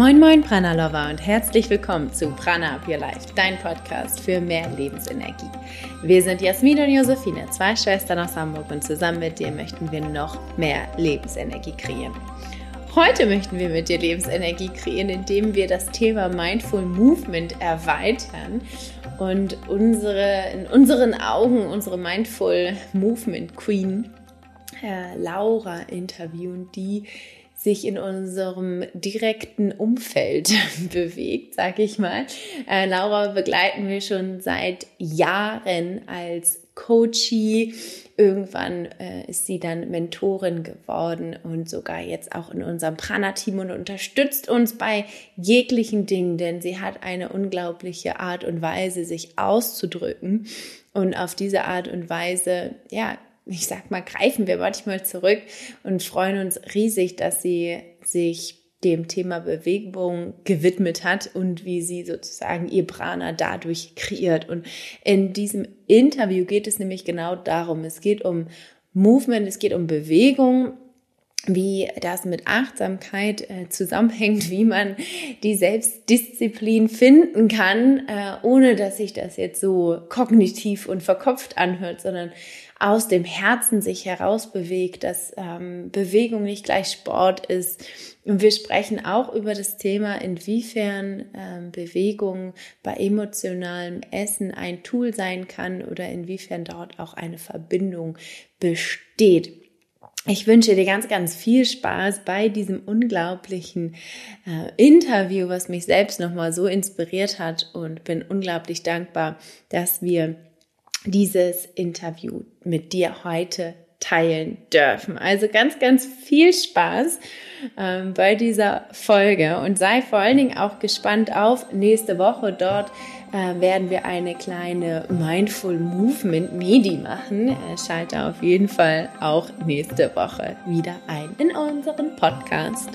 Moin Moin Prana Lover und herzlich willkommen zu Prana Up Your Life, dein Podcast für mehr Lebensenergie. Wir sind Jasmin und Josephine, zwei Schwestern aus Hamburg und zusammen mit dir möchten wir noch mehr Lebensenergie kreieren. Heute möchten wir mit dir Lebensenergie kreieren, indem wir das Thema Mindful Movement erweitern und unsere, in unseren Augen unsere Mindful Movement Queen äh, Laura interviewen, die sich in unserem direkten Umfeld bewegt, sag ich mal. Äh, Laura begleiten wir schon seit Jahren als Coachie. Irgendwann äh, ist sie dann Mentorin geworden und sogar jetzt auch in unserem Prana-Team und unterstützt uns bei jeglichen Dingen, denn sie hat eine unglaubliche Art und Weise, sich auszudrücken. Und auf diese Art und Weise, ja, ich sag mal, greifen wir manchmal zurück und freuen uns riesig, dass sie sich dem Thema Bewegung gewidmet hat und wie sie sozusagen ihr Prana dadurch kreiert. Und in diesem Interview geht es nämlich genau darum. Es geht um Movement, es geht um Bewegung, wie das mit Achtsamkeit äh, zusammenhängt, wie man die Selbstdisziplin finden kann, äh, ohne dass sich das jetzt so kognitiv und verkopft anhört, sondern aus dem Herzen sich heraus bewegt, dass ähm, Bewegung nicht gleich Sport ist. Und wir sprechen auch über das Thema, inwiefern ähm, Bewegung bei emotionalem Essen ein Tool sein kann oder inwiefern dort auch eine Verbindung besteht. Ich wünsche dir ganz, ganz viel Spaß bei diesem unglaublichen äh, Interview, was mich selbst nochmal so inspiriert hat und bin unglaublich dankbar, dass wir dieses Interview mit dir heute teilen dürfen. Also ganz, ganz viel Spaß ähm, bei dieser Folge und sei vor allen Dingen auch gespannt auf nächste Woche. Dort äh, werden wir eine kleine Mindful Movement Medi machen. Schalte auf jeden Fall auch nächste Woche wieder ein in unseren Podcast.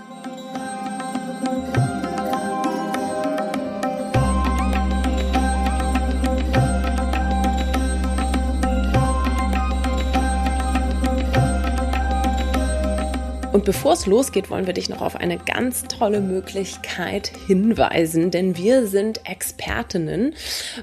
Bevor es losgeht, wollen wir dich noch auf eine ganz tolle Möglichkeit hinweisen, denn wir sind Expertinnen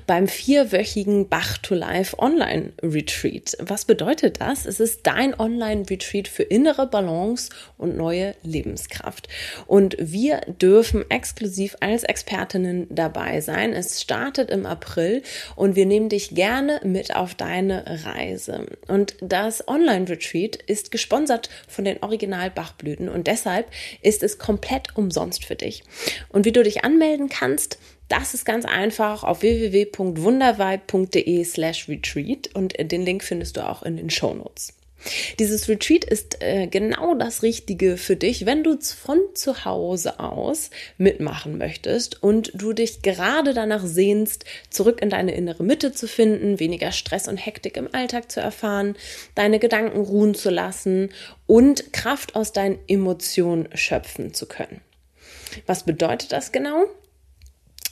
beim vierwöchigen Bach to Life Online Retreat. Was bedeutet das? Es ist dein Online Retreat für innere Balance und neue Lebenskraft. Und wir dürfen exklusiv als Expertinnen dabei sein. Es startet im April und wir nehmen dich gerne mit auf deine Reise. Und das Online Retreat ist gesponsert von den Original Bachblüten und deshalb ist es komplett umsonst für dich. Und wie du dich anmelden kannst, das ist ganz einfach auf www.wundervibe.de slash retreat und den Link findest du auch in den Show Notes. Dieses Retreat ist äh, genau das Richtige für dich, wenn du von zu Hause aus mitmachen möchtest und du dich gerade danach sehnst, zurück in deine innere Mitte zu finden, weniger Stress und Hektik im Alltag zu erfahren, deine Gedanken ruhen zu lassen und Kraft aus deinen Emotionen schöpfen zu können. Was bedeutet das genau?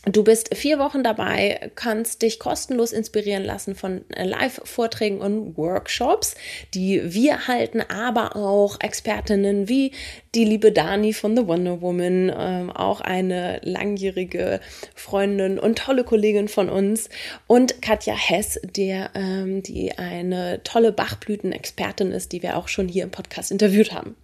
Du bist vier Wochen dabei, kannst dich kostenlos inspirieren lassen von Live-Vorträgen und Workshops, die wir halten, aber auch Expertinnen wie die liebe Dani von The Wonder Woman, ähm, auch eine langjährige Freundin und tolle Kollegin von uns und Katja Hess, der, ähm, die eine tolle Bachblüten-Expertin ist, die wir auch schon hier im Podcast interviewt haben.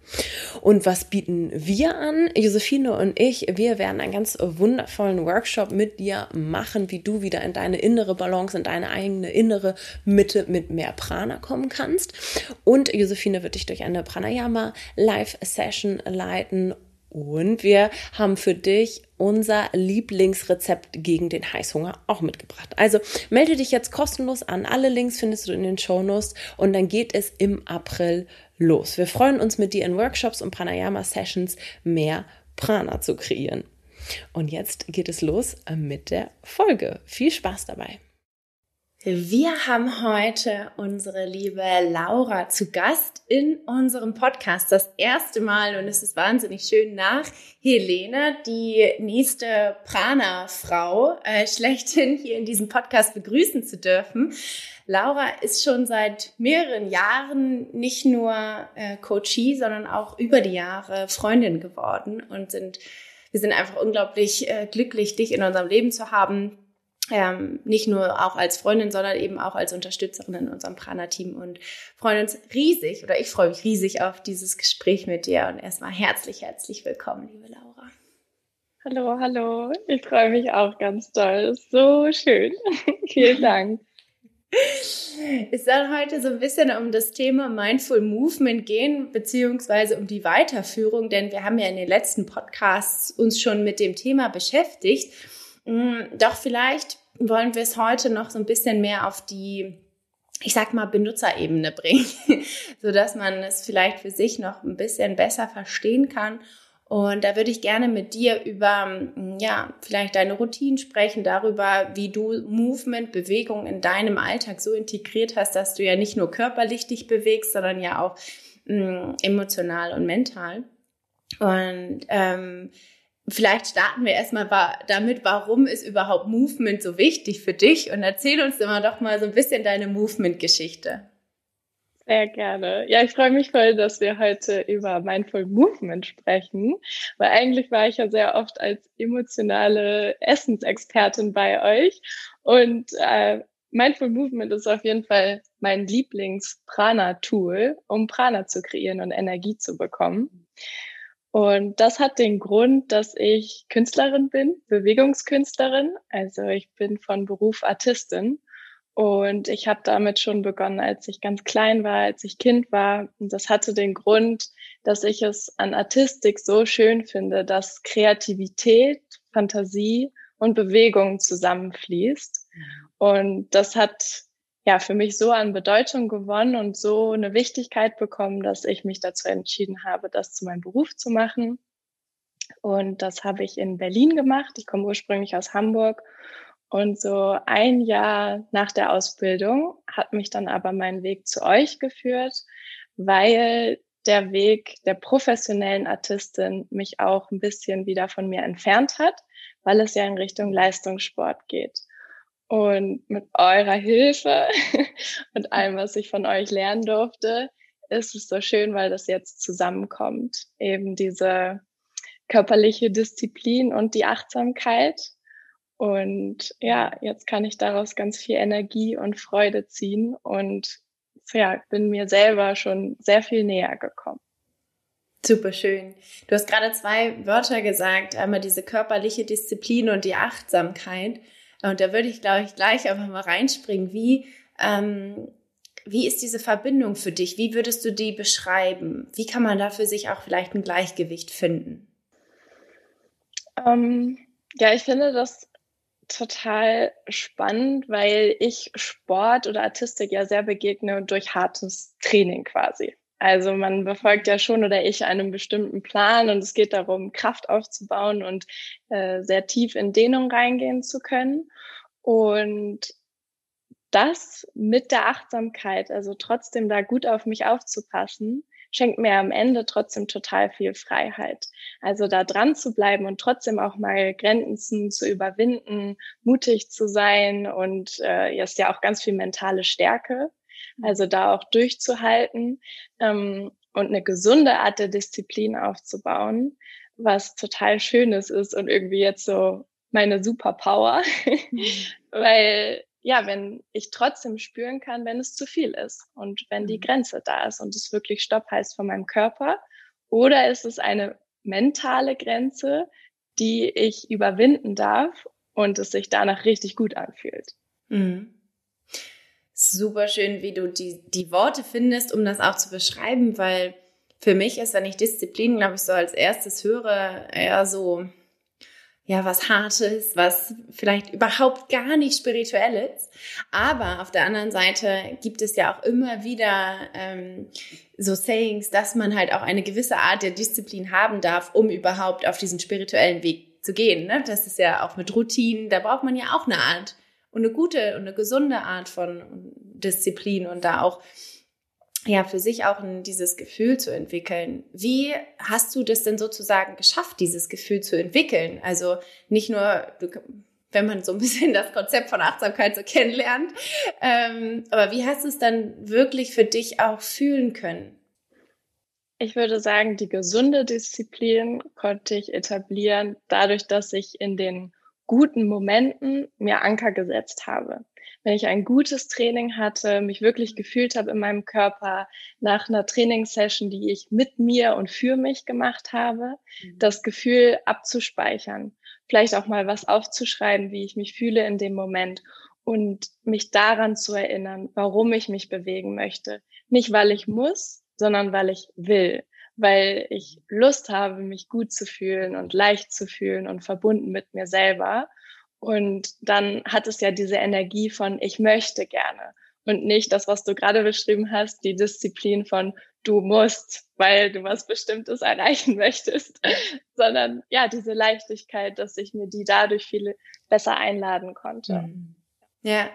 Und was bieten wir an? Josephine und ich, wir werden einen ganz wundervollen Workshop Workshop mit dir machen, wie du wieder in deine innere Balance, in deine eigene innere Mitte mit mehr Prana kommen kannst. Und Josephine wird dich durch eine Pranayama Live Session leiten und wir haben für dich unser Lieblingsrezept gegen den Heißhunger auch mitgebracht. Also melde dich jetzt kostenlos an. Alle Links findest du in den Shownotes und dann geht es im April los. Wir freuen uns mit dir in Workshops und Pranayama Sessions mehr Prana zu kreieren. Und jetzt geht es los mit der Folge. Viel Spaß dabei. Wir haben heute unsere liebe Laura zu Gast in unserem Podcast. Das erste Mal und es ist wahnsinnig schön nach Helene, die nächste Prana-Frau, äh, schlechthin hier in diesem Podcast begrüßen zu dürfen. Laura ist schon seit mehreren Jahren nicht nur äh, Coachie, sondern auch über die Jahre Freundin geworden und sind wir sind einfach unglaublich äh, glücklich, dich in unserem Leben zu haben. Ähm, nicht nur auch als Freundin, sondern eben auch als Unterstützerin in unserem Prana-Team und freuen uns riesig oder ich freue mich riesig auf dieses Gespräch mit dir und erstmal herzlich, herzlich willkommen, liebe Laura. Hallo, hallo. Ich freue mich auch ganz toll. So schön. Vielen Dank. Es soll heute so ein bisschen um das Thema Mindful Movement gehen, beziehungsweise um die Weiterführung, denn wir haben ja in den letzten Podcasts uns schon mit dem Thema beschäftigt. Mm, doch vielleicht wollen wir es heute noch so ein bisschen mehr auf die, ich sag mal, Benutzerebene bringen, so dass man es vielleicht für sich noch ein bisschen besser verstehen kann und da würde ich gerne mit dir über, mm, ja, vielleicht deine Routinen sprechen, darüber, wie du Movement, Bewegung in deinem Alltag so integriert hast, dass du ja nicht nur körperlich dich bewegst, sondern ja auch mh, mm, emotional und mental. Und ähm, vielleicht starten wir erstmal damit, warum ist überhaupt Movement so wichtig für dich? Und erzähl uns immer doch mal so ein bisschen deine Movement-Geschichte. Sehr gerne. Ja, ich freue mich voll, dass wir heute über Mindful Movement sprechen, weil eigentlich war ich ja sehr oft als emotionale Essensexpertin bei euch und äh, Mindful Movement ist auf jeden Fall mein Lieblings-Prana-Tool, um Prana zu kreieren und Energie zu bekommen. Und das hat den Grund, dass ich Künstlerin bin, Bewegungskünstlerin. Also ich bin von Beruf Artistin und ich habe damit schon begonnen, als ich ganz klein war, als ich Kind war. Und das hatte den Grund, dass ich es an Artistik so schön finde, dass Kreativität, Fantasie und Bewegung zusammenfließt. Und das hat ja für mich so an Bedeutung gewonnen und so eine Wichtigkeit bekommen, dass ich mich dazu entschieden habe, das zu meinem Beruf zu machen. Und das habe ich in Berlin gemacht. Ich komme ursprünglich aus Hamburg und so ein Jahr nach der Ausbildung hat mich dann aber mein Weg zu euch geführt, weil der Weg der professionellen Artistin mich auch ein bisschen wieder von mir entfernt hat, weil es ja in Richtung Leistungssport geht. Und mit eurer Hilfe und allem, was ich von euch lernen durfte, ist es so schön, weil das jetzt zusammenkommt. Eben diese körperliche Disziplin und die Achtsamkeit und ja, jetzt kann ich daraus ganz viel Energie und Freude ziehen und ja, bin mir selber schon sehr viel näher gekommen. Super schön. Du hast gerade zwei Wörter gesagt, einmal diese körperliche Disziplin und die Achtsamkeit. Und da würde ich, glaube ich, gleich einfach mal reinspringen. Wie, ähm, wie ist diese Verbindung für dich? Wie würdest du die beschreiben? Wie kann man da für sich auch vielleicht ein Gleichgewicht finden? Ähm, ja, ich finde, das total spannend, weil ich Sport oder Artistik ja sehr begegne durch hartes Training quasi. Also man befolgt ja schon oder ich einen bestimmten Plan und es geht darum, Kraft aufzubauen und äh, sehr tief in Dehnung reingehen zu können. Und das mit der Achtsamkeit, also trotzdem da gut auf mich aufzupassen, schenkt mir am Ende trotzdem total viel Freiheit. Also da dran zu bleiben und trotzdem auch mal Grenzen zu überwinden, mutig zu sein und äh, ist ja auch ganz viel mentale Stärke. Also da auch durchzuhalten ähm, und eine gesunde Art der Disziplin aufzubauen, was total Schönes ist und irgendwie jetzt so meine Superpower, mhm. weil ja, wenn ich trotzdem spüren kann, wenn es zu viel ist und wenn die mhm. Grenze da ist und es wirklich Stopp heißt von meinem Körper, oder ist es eine mentale Grenze, die ich überwinden darf und es sich danach richtig gut anfühlt. Mhm. Super schön, wie du die, die Worte findest, um das auch zu beschreiben, weil für mich ist, wenn ich Disziplin, glaube ich, so als erstes höre, eher so, ja, was Hartes, was vielleicht überhaupt gar nicht spirituell ist. Aber auf der anderen Seite gibt es ja auch immer wieder ähm, so Sayings, dass man halt auch eine gewisse Art der Disziplin haben darf, um überhaupt auf diesen spirituellen Weg zu gehen. Ne? Das ist ja auch mit Routinen, da braucht man ja auch eine Art und eine gute und eine gesunde Art von Disziplin und da auch ja, für sich auch ein, dieses Gefühl zu entwickeln. Wie hast du das denn sozusagen geschafft, dieses Gefühl zu entwickeln? Also nicht nur, wenn man so ein bisschen das Konzept von Achtsamkeit so kennenlernt, ähm, aber wie hast du es dann wirklich für dich auch fühlen können? Ich würde sagen, die gesunde Disziplin konnte ich etablieren, dadurch, dass ich in den guten Momenten mir Anker gesetzt habe. Wenn ich ein gutes Training hatte, mich wirklich gefühlt habe in meinem Körper nach einer Trainingssession, die ich mit mir und für mich gemacht habe, mhm. das Gefühl abzuspeichern, vielleicht auch mal was aufzuschreiben, wie ich mich fühle in dem Moment und mich daran zu erinnern, warum ich mich bewegen möchte. Nicht, weil ich muss, sondern weil ich will, weil ich Lust habe, mich gut zu fühlen und leicht zu fühlen und verbunden mit mir selber. Und dann hat es ja diese Energie von ich möchte gerne und nicht das, was du gerade beschrieben hast, die Disziplin von du musst, weil du was Bestimmtes erreichen möchtest, sondern ja, diese Leichtigkeit, dass ich mir die dadurch viel besser einladen konnte. Mhm. Ja,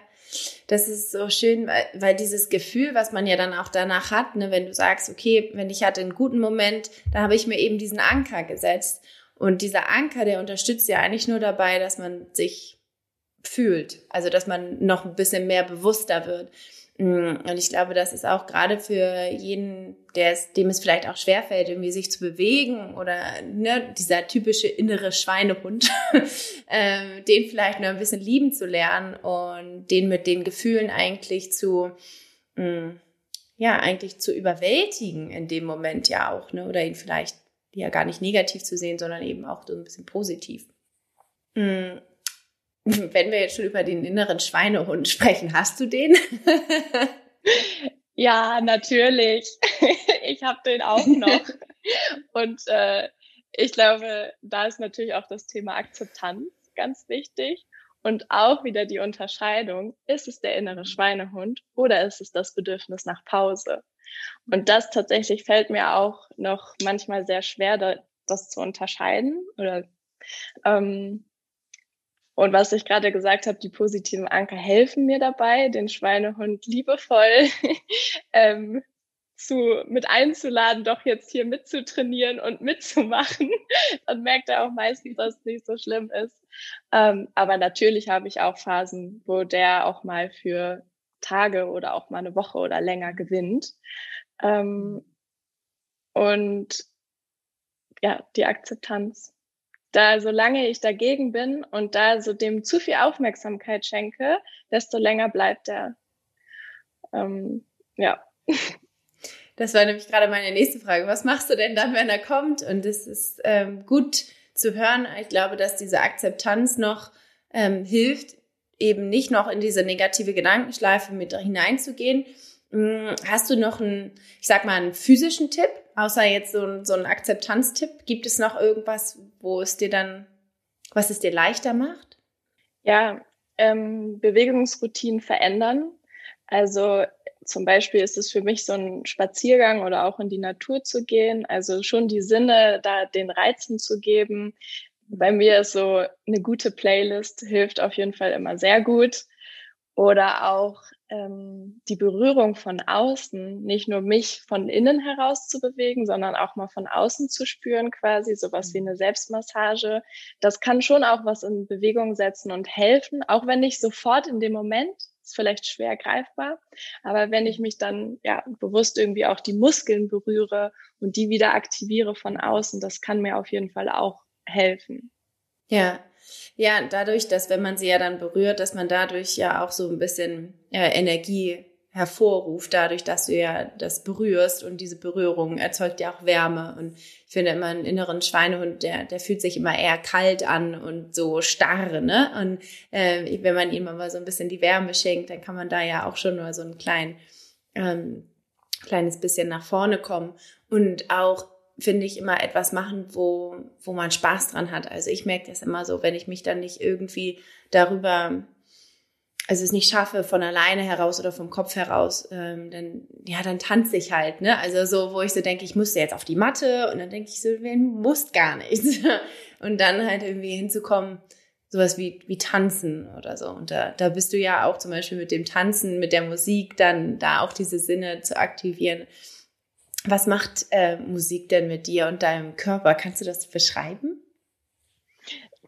das ist so schön, weil, weil dieses Gefühl, was man ja dann auch danach hat, ne, wenn du sagst, okay, wenn ich hatte einen guten Moment, da habe ich mir eben diesen Anker gesetzt. Und dieser Anker, der unterstützt ja eigentlich nur dabei, dass man sich fühlt. Also, dass man noch ein bisschen mehr bewusster wird. Mm, und ich glaube, das ist auch gerade für jeden, der es, dem es vielleicht auch schwerfällt, irgendwie sich zu bewegen oder ne, dieser typische innere Schweinehund, ähm, den vielleicht noch ein bisschen lieben zu lernen und den mit den Gefühlen eigentlich zu, mm, ja, eigentlich zu überwältigen in dem Moment ja auch, ne, oder ihn vielleicht ja gar nicht negativ zu sehen, sondern eben auch so ein bisschen positiv. Mhm. Wenn wir jetzt schon über den inneren Schweinehund sprechen, hast du den? ja, natürlich. ich habe den auch noch. Und äh, ich glaube, da ist natürlich auch das Thema Akzeptanz ganz wichtig. Und auch wieder die Unterscheidung, ist es der innere Schweinehund oder ist es das Bedürfnis nach Pause? Und das tatsächlich fällt mir auch noch manchmal sehr schwer, das zu unterscheiden. Oder ähm, und was ich gerade gesagt habe, die positiven Anker helfen mir dabei, den Schweinehund liebevoll ähm, zu, mit einzuladen, doch jetzt hier mitzutrainieren und mitzumachen. Dann merkt er auch meistens, dass es nicht so schlimm ist. Ähm, aber natürlich habe ich auch Phasen, wo der auch mal für Tage oder auch mal eine Woche oder länger gewinnt. Ähm, und ja, die Akzeptanz da solange ich dagegen bin und da so dem zu viel Aufmerksamkeit schenke, desto länger bleibt er. Ähm, ja. Das war nämlich gerade meine nächste Frage. Was machst du denn dann, wenn er kommt? Und es ist ähm, gut zu hören. Ich glaube, dass diese Akzeptanz noch ähm, hilft, eben nicht noch in diese negative Gedankenschleife mit hineinzugehen. Hm, hast du noch einen, ich sag mal, einen physischen Tipp? Außer jetzt so, so ein Akzeptanztipp, gibt es noch irgendwas, wo es dir dann, was es dir leichter macht? Ja, ähm, Bewegungsroutinen verändern. Also zum Beispiel ist es für mich so ein Spaziergang oder auch in die Natur zu gehen. Also schon die Sinne da den Reizen zu geben. Bei mir ist so eine gute Playlist hilft auf jeden Fall immer sehr gut. Oder auch ähm, die Berührung von außen, nicht nur mich von innen heraus zu bewegen, sondern auch mal von außen zu spüren, quasi sowas wie mhm. eine Selbstmassage. Das kann schon auch was in Bewegung setzen und helfen, auch wenn nicht sofort in dem Moment, ist vielleicht schwer greifbar, aber wenn ich mich dann ja bewusst irgendwie auch die Muskeln berühre und die wieder aktiviere von außen, das kann mir auf jeden Fall auch helfen. Ja, ja, dadurch, dass wenn man sie ja dann berührt, dass man dadurch ja auch so ein bisschen äh, Energie hervorruft, dadurch, dass du ja das berührst und diese Berührung erzeugt ja auch Wärme. Und ich finde immer einen inneren Schweinehund, der, der fühlt sich immer eher kalt an und so starr, ne? Und äh, wenn man ihm aber so ein bisschen die Wärme schenkt, dann kann man da ja auch schon nur so ein klein, ähm, kleines bisschen nach vorne kommen. Und auch finde ich, immer etwas machen, wo, wo man Spaß dran hat. Also ich merke das immer so, wenn ich mich dann nicht irgendwie darüber, also es nicht schaffe von alleine heraus oder vom Kopf heraus, ähm, dann, ja, dann tanze ich halt, ne? Also so, wo ich so denke, ich müsste jetzt auf die Matte und dann denke ich so, du musst gar nichts. und dann halt irgendwie hinzukommen, sowas wie, wie Tanzen oder so. Und da, da bist du ja auch zum Beispiel mit dem Tanzen, mit der Musik, dann da auch diese Sinne zu aktivieren was macht äh, Musik denn mit dir und deinem Körper? Kannst du das beschreiben?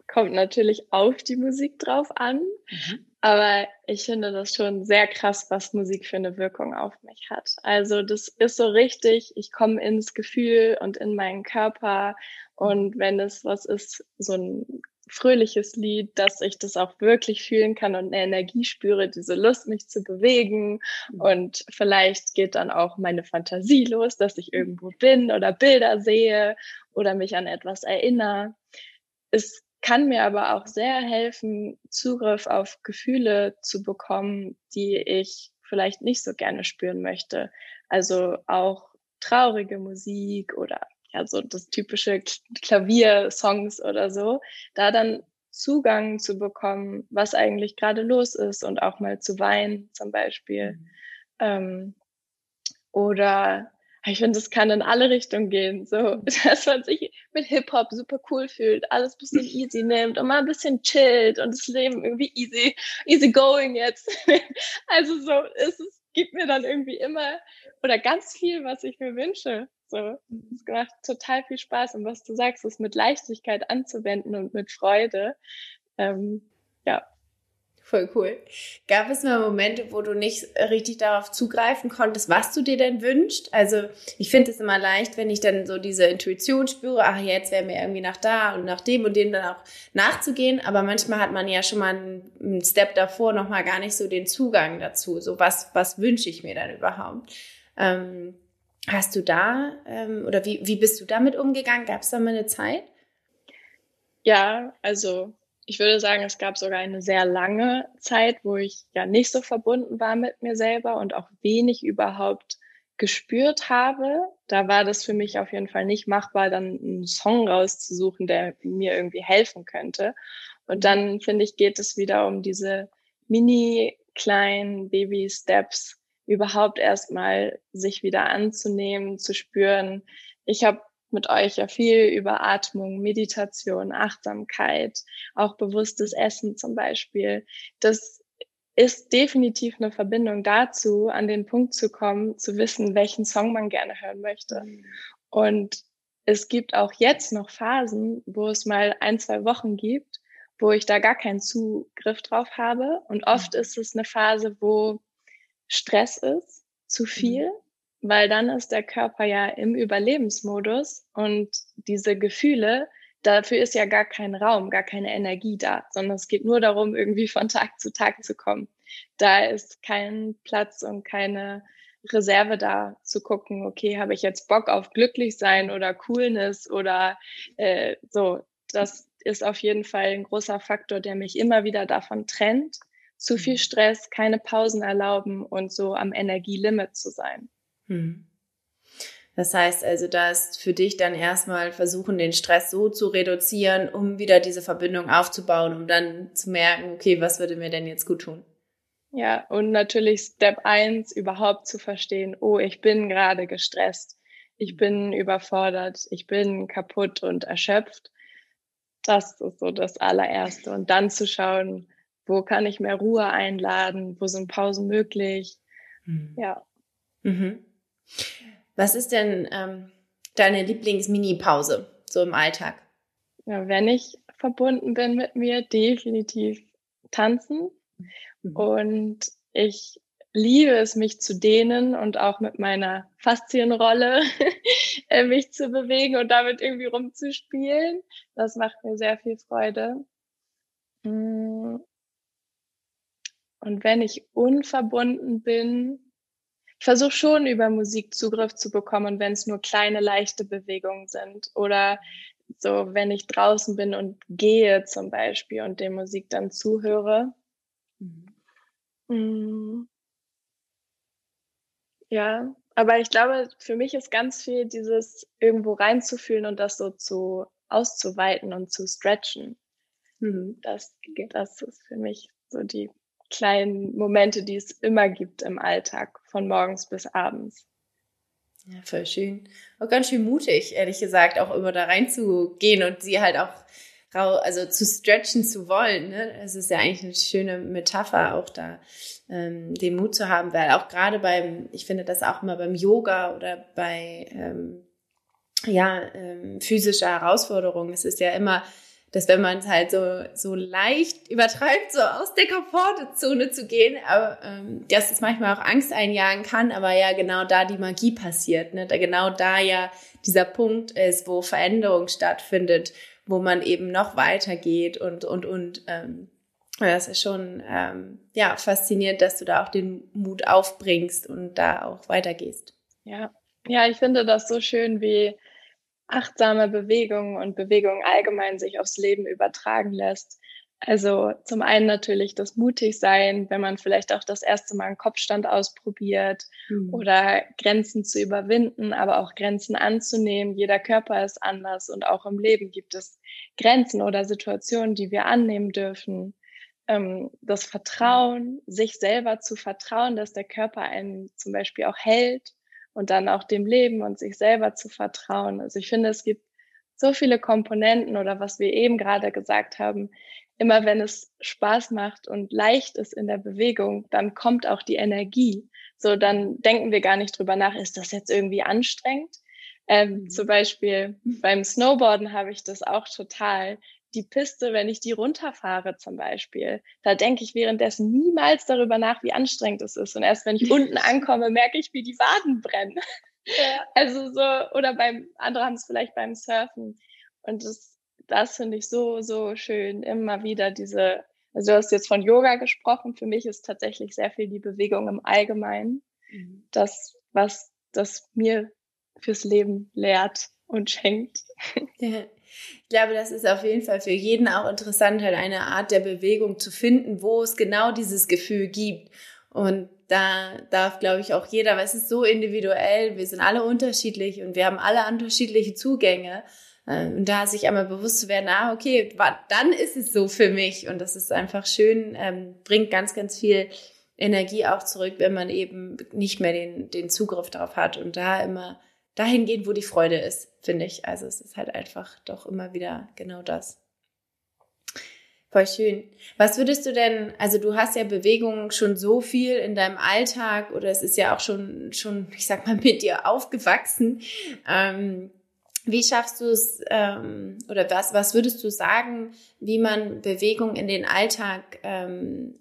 Kommt natürlich auf die Musik drauf an. Mhm. Aber ich finde das schon sehr krass, was Musik für eine Wirkung auf mich hat. Also das ist so richtig, ich komme ins Gefühl und in meinen Körper. Und wenn es was ist, so ein fröhliches Lied, dass ich das auch wirklich fühlen kann und eine Energie spüre, diese Lust, mich zu bewegen. Mhm. Und vielleicht geht dann auch meine Fantasie los, dass ich irgendwo bin oder Bilder sehe oder mich an etwas erinnere. Es kann mir aber auch sehr helfen, Zugriff auf Gefühle zu bekommen, die ich vielleicht nicht so gerne spüren möchte. Also auch traurige Musik oder ja, so das typische Klaviersongs oder so, da dann Zugang zu bekommen, was eigentlich gerade los ist und auch mal zu weinen zum Beispiel. Mhm. Ähm, oder ich finde, es kann in alle Richtungen gehen. So, dass man sich mit Hip-Hop super cool fühlt, alles ein bisschen easy nimmt und mal ein bisschen chillt und das Leben irgendwie easy, easy going jetzt. also so, es, es gibt mir dann irgendwie immer oder ganz viel, was ich mir wünsche. So, es macht total viel Spaß und was du sagst, ist mit Leichtigkeit anzuwenden und mit Freude. Ähm, ja. Voll cool. Gab es mal Momente, wo du nicht richtig darauf zugreifen konntest, was du dir denn wünschst? Also ich finde es immer leicht, wenn ich dann so diese Intuition spüre, ach jetzt wäre mir irgendwie nach da und nach dem und dem dann auch nachzugehen. Aber manchmal hat man ja schon mal einen Step davor noch mal gar nicht so den Zugang dazu. So was, was wünsche ich mir dann überhaupt? Ähm, Hast du da ähm, oder wie, wie bist du damit umgegangen? Gab es da mal eine Zeit? Ja, also ich würde sagen, es gab sogar eine sehr lange Zeit, wo ich ja nicht so verbunden war mit mir selber und auch wenig überhaupt gespürt habe. Da war das für mich auf jeden Fall nicht machbar, dann einen Song rauszusuchen, der mir irgendwie helfen könnte. Und dann finde ich, geht es wieder um diese mini kleinen Baby-Steps, überhaupt erstmal sich wieder anzunehmen, zu spüren. Ich habe mit euch ja viel über Atmung, Meditation, Achtsamkeit, auch bewusstes Essen zum Beispiel. Das ist definitiv eine Verbindung dazu, an den Punkt zu kommen, zu wissen, welchen Song man gerne hören möchte. Mhm. Und es gibt auch jetzt noch Phasen, wo es mal ein, zwei Wochen gibt, wo ich da gar keinen Zugriff drauf habe. Und oft mhm. ist es eine Phase, wo Stress ist, zu mhm. viel, mhm. weil dann ist der Körper ja im Überlebensmodus und diese Gefühle, dafür ist ja gar kein Raum, gar keine Energie da, sondern es geht nur darum, irgendwie von Tag zu Tag zu kommen. Da ist kein Platz und keine Reserve da zu gucken, okay, habe ich jetzt Bock auf glücklich sein oder Coolness oder äh, so. Das ist auf jeden Fall ein großer Faktor, der mich immer wieder davon trennt, zu viel mhm. Stress, keine Pausen erlauben und so am Energielimit zu sein. Hm. Das heißt also, da ist für dich dann erstmal versuchen, den Stress so zu reduzieren, um wieder diese Verbindung aufzubauen, um dann zu merken, okay, was würde mir denn jetzt gut tun? Ja, und natürlich Step eins überhaupt zu verstehen, oh, ich bin gerade gestresst, ich bin überfordert, ich bin kaputt und erschöpft. Das ist so das allererste. Und dann zu schauen, wo kann ich mehr Ruhe einladen? Wo sind Pausen möglich? Mhm. Ja. Mhm. Was ist denn ähm, deine Lieblings-Mini-Pause so im Alltag? Ja, wenn ich verbunden bin mit mir, definitiv tanzen. Mhm. Und ich liebe es, mich zu dehnen und auch mit meiner Faszienrolle äh, mich zu bewegen und damit irgendwie rumzuspielen. Das macht mir sehr viel Freude. Und wenn ich unverbunden bin, ich versuche schon über Musik Zugriff zu bekommen, wenn es nur kleine, leichte Bewegungen sind. Oder so, wenn ich draußen bin und gehe zum Beispiel und der Musik dann zuhöre. Mhm. Mm. Ja, aber ich glaube, für mich ist ganz viel dieses irgendwo reinzufühlen und das so zu auszuweiten und zu stretchen. Mhm. Das, das ist für mich so die kleinen Momente, die es immer gibt im Alltag, von morgens bis abends. Ja, voll schön. Auch ganz schön mutig, ehrlich gesagt, auch immer da reinzugehen und sie halt auch also zu stretchen zu wollen. Ne? Es ist ja eigentlich eine schöne Metapher, auch da ähm, den Mut zu haben, weil auch gerade beim, ich finde das auch immer beim Yoga oder bei ähm, ja, ähm, physischer Herausforderungen, es ist ja immer dass wenn man es halt so, so leicht übertreibt, so aus der Komfortzone zu gehen, aber ähm, dass es manchmal auch Angst einjagen kann, aber ja genau da die Magie passiert, ne? Da genau da ja dieser Punkt ist, wo Veränderung stattfindet, wo man eben noch weitergeht und und und ähm, das ist schon ähm, ja faszinierend, dass du da auch den Mut aufbringst und da auch weitergehst. Ja, ja, ich finde das so schön, wie achtsame Bewegung und Bewegung allgemein sich aufs Leben übertragen lässt. Also zum einen natürlich das Mutigsein, wenn man vielleicht auch das erste Mal einen Kopfstand ausprobiert mhm. oder Grenzen zu überwinden, aber auch Grenzen anzunehmen. Jeder Körper ist anders und auch im Leben gibt es Grenzen oder Situationen, die wir annehmen dürfen. Ähm, das Vertrauen, sich selber zu vertrauen, dass der Körper einen zum Beispiel auch hält und dann auch dem Leben und sich selber zu vertrauen. Also ich finde, es gibt so viele Komponenten oder was wir eben gerade gesagt haben, immer wenn es Spaß macht und leicht ist in der Bewegung, dann kommt auch die Energie. So, dann denken wir gar nicht drüber nach, ist das jetzt irgendwie anstrengend? Ähm, mhm. Zum Beispiel beim Snowboarden habe ich das auch total die Piste, wenn ich die runterfahre zum Beispiel, da denke ich währenddessen niemals darüber nach, wie anstrengend es ist. Und erst wenn ich unten ankomme, merke ich, wie die Waden brennen. Ja. Also so, oder beim, andere haben es vielleicht beim Surfen. Und das, das finde ich so, so schön, immer wieder diese, also du hast jetzt von Yoga gesprochen, für mich ist tatsächlich sehr viel die Bewegung im Allgemeinen. Mhm. Das, was das mir fürs Leben lehrt und schenkt. Ja. Ich glaube, das ist auf jeden Fall für jeden auch interessant, halt eine Art der Bewegung zu finden, wo es genau dieses Gefühl gibt. Und da darf, glaube ich, auch jeder, weil es ist so individuell, wir sind alle unterschiedlich und wir haben alle unterschiedliche Zugänge. Äh, und da sich einmal bewusst zu werden, ah, okay, dann ist es so für mich. Und das ist einfach schön, ähm, bringt ganz, ganz viel Energie auch zurück, wenn man eben nicht mehr den, den Zugriff darauf hat und da immer dahin gehen, wo die Freude ist, finde ich. Also es ist halt einfach doch immer wieder genau das. Voll schön. Was würdest du denn, also du hast ja Bewegung schon so viel in deinem Alltag oder es ist ja auch schon, schon, ich sag mal, mit dir aufgewachsen. Ähm, wie schaffst du es, ähm, oder was, was würdest du sagen, wie man Bewegung in den Alltag ähm,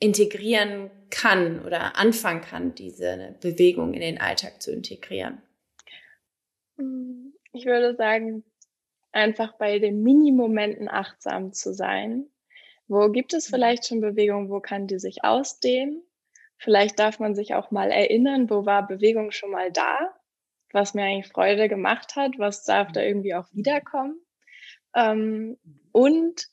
integrieren kann oder anfangen kann, diese Bewegung in den Alltag zu integrieren? Ich würde sagen, einfach bei den Minimomenten achtsam zu sein. Wo gibt es mhm. vielleicht schon Bewegung? Wo kann die sich ausdehnen? Vielleicht darf man sich auch mal erinnern, wo war Bewegung schon mal da? Was mir eigentlich Freude gemacht hat? Was darf da irgendwie auch wiederkommen? Ähm, und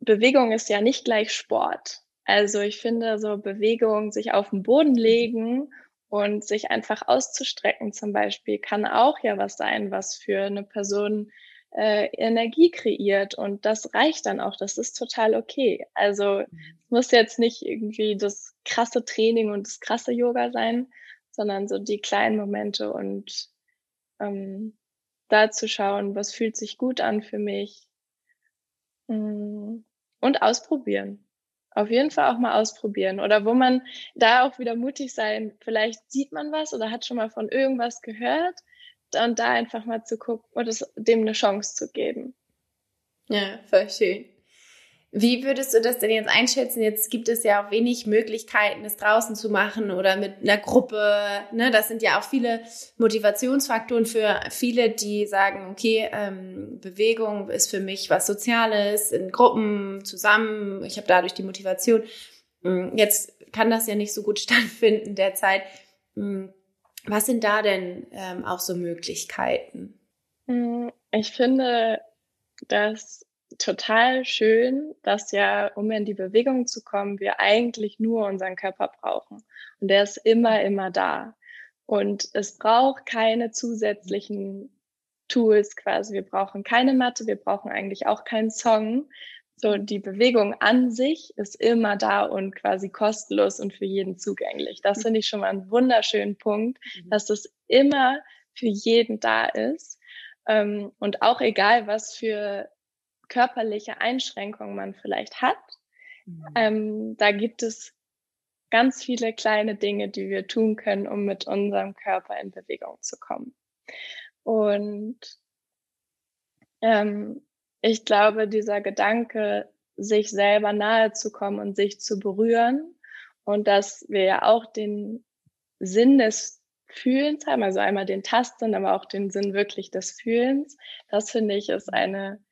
Bewegung ist ja nicht gleich Sport. Also ich finde so Bewegung, sich auf den Boden legen und sich einfach auszustrecken zum Beispiel kann auch ja was sein, was für eine Person äh, Energie kreiert. Und das reicht dann auch. Das ist total okay. Also mhm. es muss jetzt nicht irgendwie das krasse Training und das krasse Yoga sein, sondern so die kleinen Momente und ähm, da zu schauen, was fühlt sich gut an für mich. Mm, und ausprobieren auf jeden Fall auch mal ausprobieren. Oder wo man da auch wieder mutig sein, vielleicht sieht man was oder hat schon mal von irgendwas gehört und da einfach mal zu gucken es, dem eine Chance zu geben. Ja, voll schön. Wie würdest du das denn jetzt einschätzen? Jetzt gibt es ja auch wenig Möglichkeiten, es draußen zu machen oder mit einer Gruppe. Ne? Das sind ja auch viele Motivationsfaktoren für viele, die sagen, okay, ähm, Bewegung ist für mich was Soziales, in Gruppen zusammen. Ich habe dadurch die Motivation. Mm, jetzt kann das ja nicht so gut stattfinden derzeit. Mm, was sind da denn ähm, auch so Möglichkeiten? Mm, ich finde, dass total schön, dass ja, um in die Bewegung zu kommen, wir eigentlich nur unseren Körper brauchen. Und der ist immer, immer da. Und es braucht keine zusätzlichen Tools quasi. Wir brauchen keine Matte, wir brauchen eigentlich auch keinen Song. So, die Bewegung an sich ist immer da und quasi kostenlos und für jeden zugänglich. Das finde ich schon mal einen wunderschönen Punkt, mhm. dass das immer für jeden da ist. Ähm, und auch egal, was für körperliche Einschränkungen man vielleicht hat. Mhm. Ähm, da gibt es ganz viele kleine Dinge, die wir tun können, um mit unserem Körper in Bewegung zu kommen. Und ähm, ich glaube, dieser Gedanke, sich selber nahe zu kommen und sich zu berühren und dass wir ja auch den Sinn des Fühlens haben, also einmal den Tasten, aber auch den Sinn wirklich des Fühlens. Das finde ich ist eine,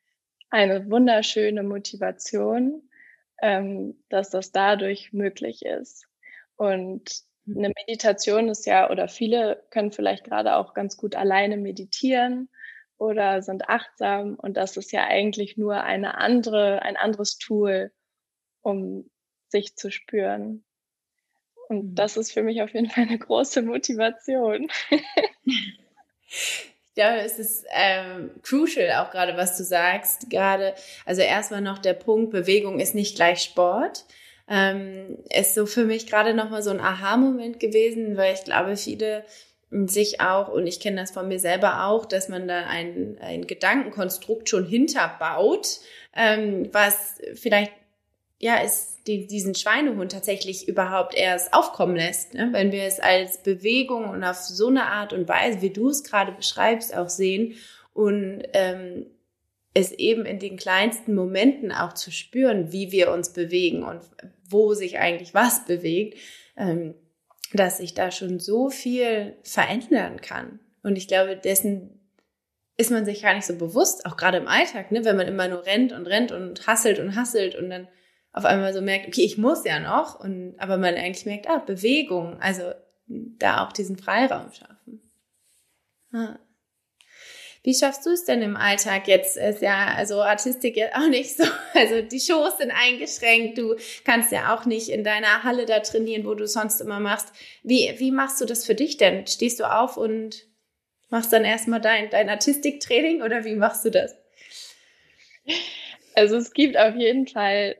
eine wunderschöne Motivation, ähm, dass das dadurch möglich ist. Und mhm. eine Meditation ist ja, oder viele können vielleicht gerade auch ganz gut alleine meditieren oder sind achtsam. Und das ist ja eigentlich nur eine andere, ein anderes Tool, um sich zu spüren. Und mhm. das ist für mich auf jeden Fall eine große Motivation. Ja, es ist ähm, crucial, auch gerade was du sagst. Gerade, also erstmal noch der Punkt, Bewegung ist nicht gleich Sport. Ähm, ist so für mich gerade nochmal so ein Aha-Moment gewesen, weil ich glaube, viele sich auch, und ich kenne das von mir selber auch, dass man da ein, ein Gedankenkonstrukt schon hinterbaut, ähm, was vielleicht, ja, ist die, diesen Schweinehund tatsächlich überhaupt erst aufkommen lässt. Ne? Wenn wir es als Bewegung und auf so eine Art und Weise, wie du es gerade beschreibst, auch sehen und ähm, es eben in den kleinsten Momenten auch zu spüren, wie wir uns bewegen und wo sich eigentlich was bewegt, ähm, dass sich da schon so viel verändern kann. Und ich glaube, dessen ist man sich gar nicht so bewusst, auch gerade im Alltag, ne? wenn man immer nur rennt und rennt und hasselt und hasselt und dann auf einmal so merkt, okay, ich muss ja noch, und aber man eigentlich merkt, ah, Bewegung, also da auch diesen Freiraum schaffen. Ah. Wie schaffst du es denn im Alltag jetzt? Ist ja also Artistik ja auch nicht so. Also die Shows sind eingeschränkt. Du kannst ja auch nicht in deiner Halle da trainieren, wo du sonst immer machst. Wie, wie machst du das für dich denn? Stehst du auf und machst dann erstmal dein, dein Artistiktraining oder wie machst du das? Also es gibt auf jeden Fall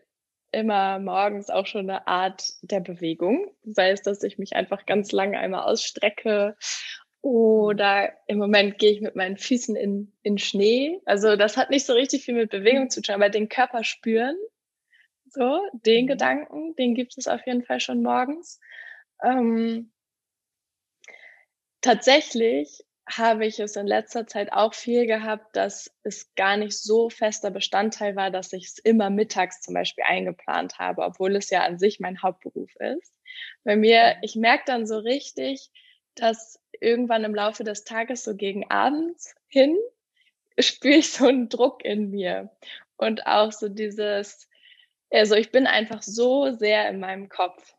immer morgens auch schon eine Art der Bewegung. Sei es, dass ich mich einfach ganz lang einmal ausstrecke oder im Moment gehe ich mit meinen Füßen in, in Schnee. Also das hat nicht so richtig viel mit Bewegung zu tun, aber den Körper spüren. So, den mhm. Gedanken, den gibt es auf jeden Fall schon morgens. Ähm, tatsächlich habe ich es in letzter Zeit auch viel gehabt, dass es gar nicht so fester Bestandteil war, dass ich es immer mittags zum Beispiel eingeplant habe, obwohl es ja an sich mein Hauptberuf ist. Bei mir, ich merke dann so richtig, dass irgendwann im Laufe des Tages, so gegen abends hin, spüre ich so einen Druck in mir. Und auch so dieses, also ich bin einfach so sehr in meinem Kopf.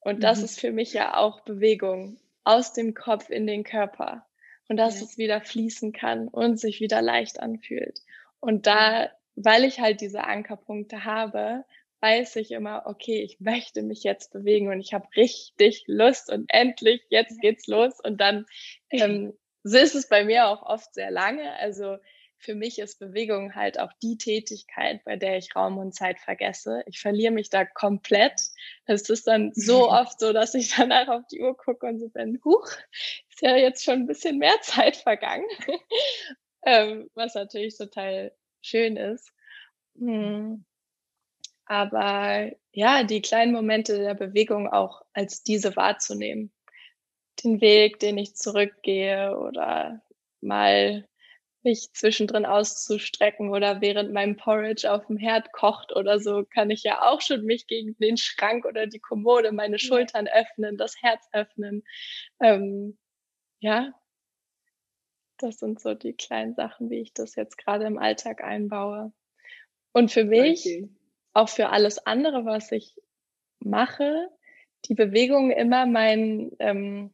Und das mhm. ist für mich ja auch Bewegung aus dem Kopf in den Körper. Und dass ja. es wieder fließen kann und sich wieder leicht anfühlt. Und da, weil ich halt diese Ankerpunkte habe, weiß ich immer, okay, ich möchte mich jetzt bewegen und ich habe richtig Lust und endlich, jetzt geht's los. Und dann ähm, so ist es bei mir auch oft sehr lange. Also für mich ist Bewegung halt auch die Tätigkeit, bei der ich Raum und Zeit vergesse. Ich verliere mich da komplett. Es ist dann so oft so, dass ich danach auf die Uhr gucke und so bin, huch, ist ja jetzt schon ein bisschen mehr Zeit vergangen. ähm, was natürlich total schön ist. Hm. Aber ja, die kleinen Momente der Bewegung auch als diese wahrzunehmen. Den Weg, den ich zurückgehe oder mal mich zwischendrin auszustrecken oder während mein Porridge auf dem Herd kocht oder so, kann ich ja auch schon mich gegen den Schrank oder die Kommode, meine Schultern öffnen, das Herz öffnen. Ähm, ja, das sind so die kleinen Sachen, wie ich das jetzt gerade im Alltag einbaue. Und für mich okay auch für alles andere, was ich mache, die Bewegung immer mein, ähm,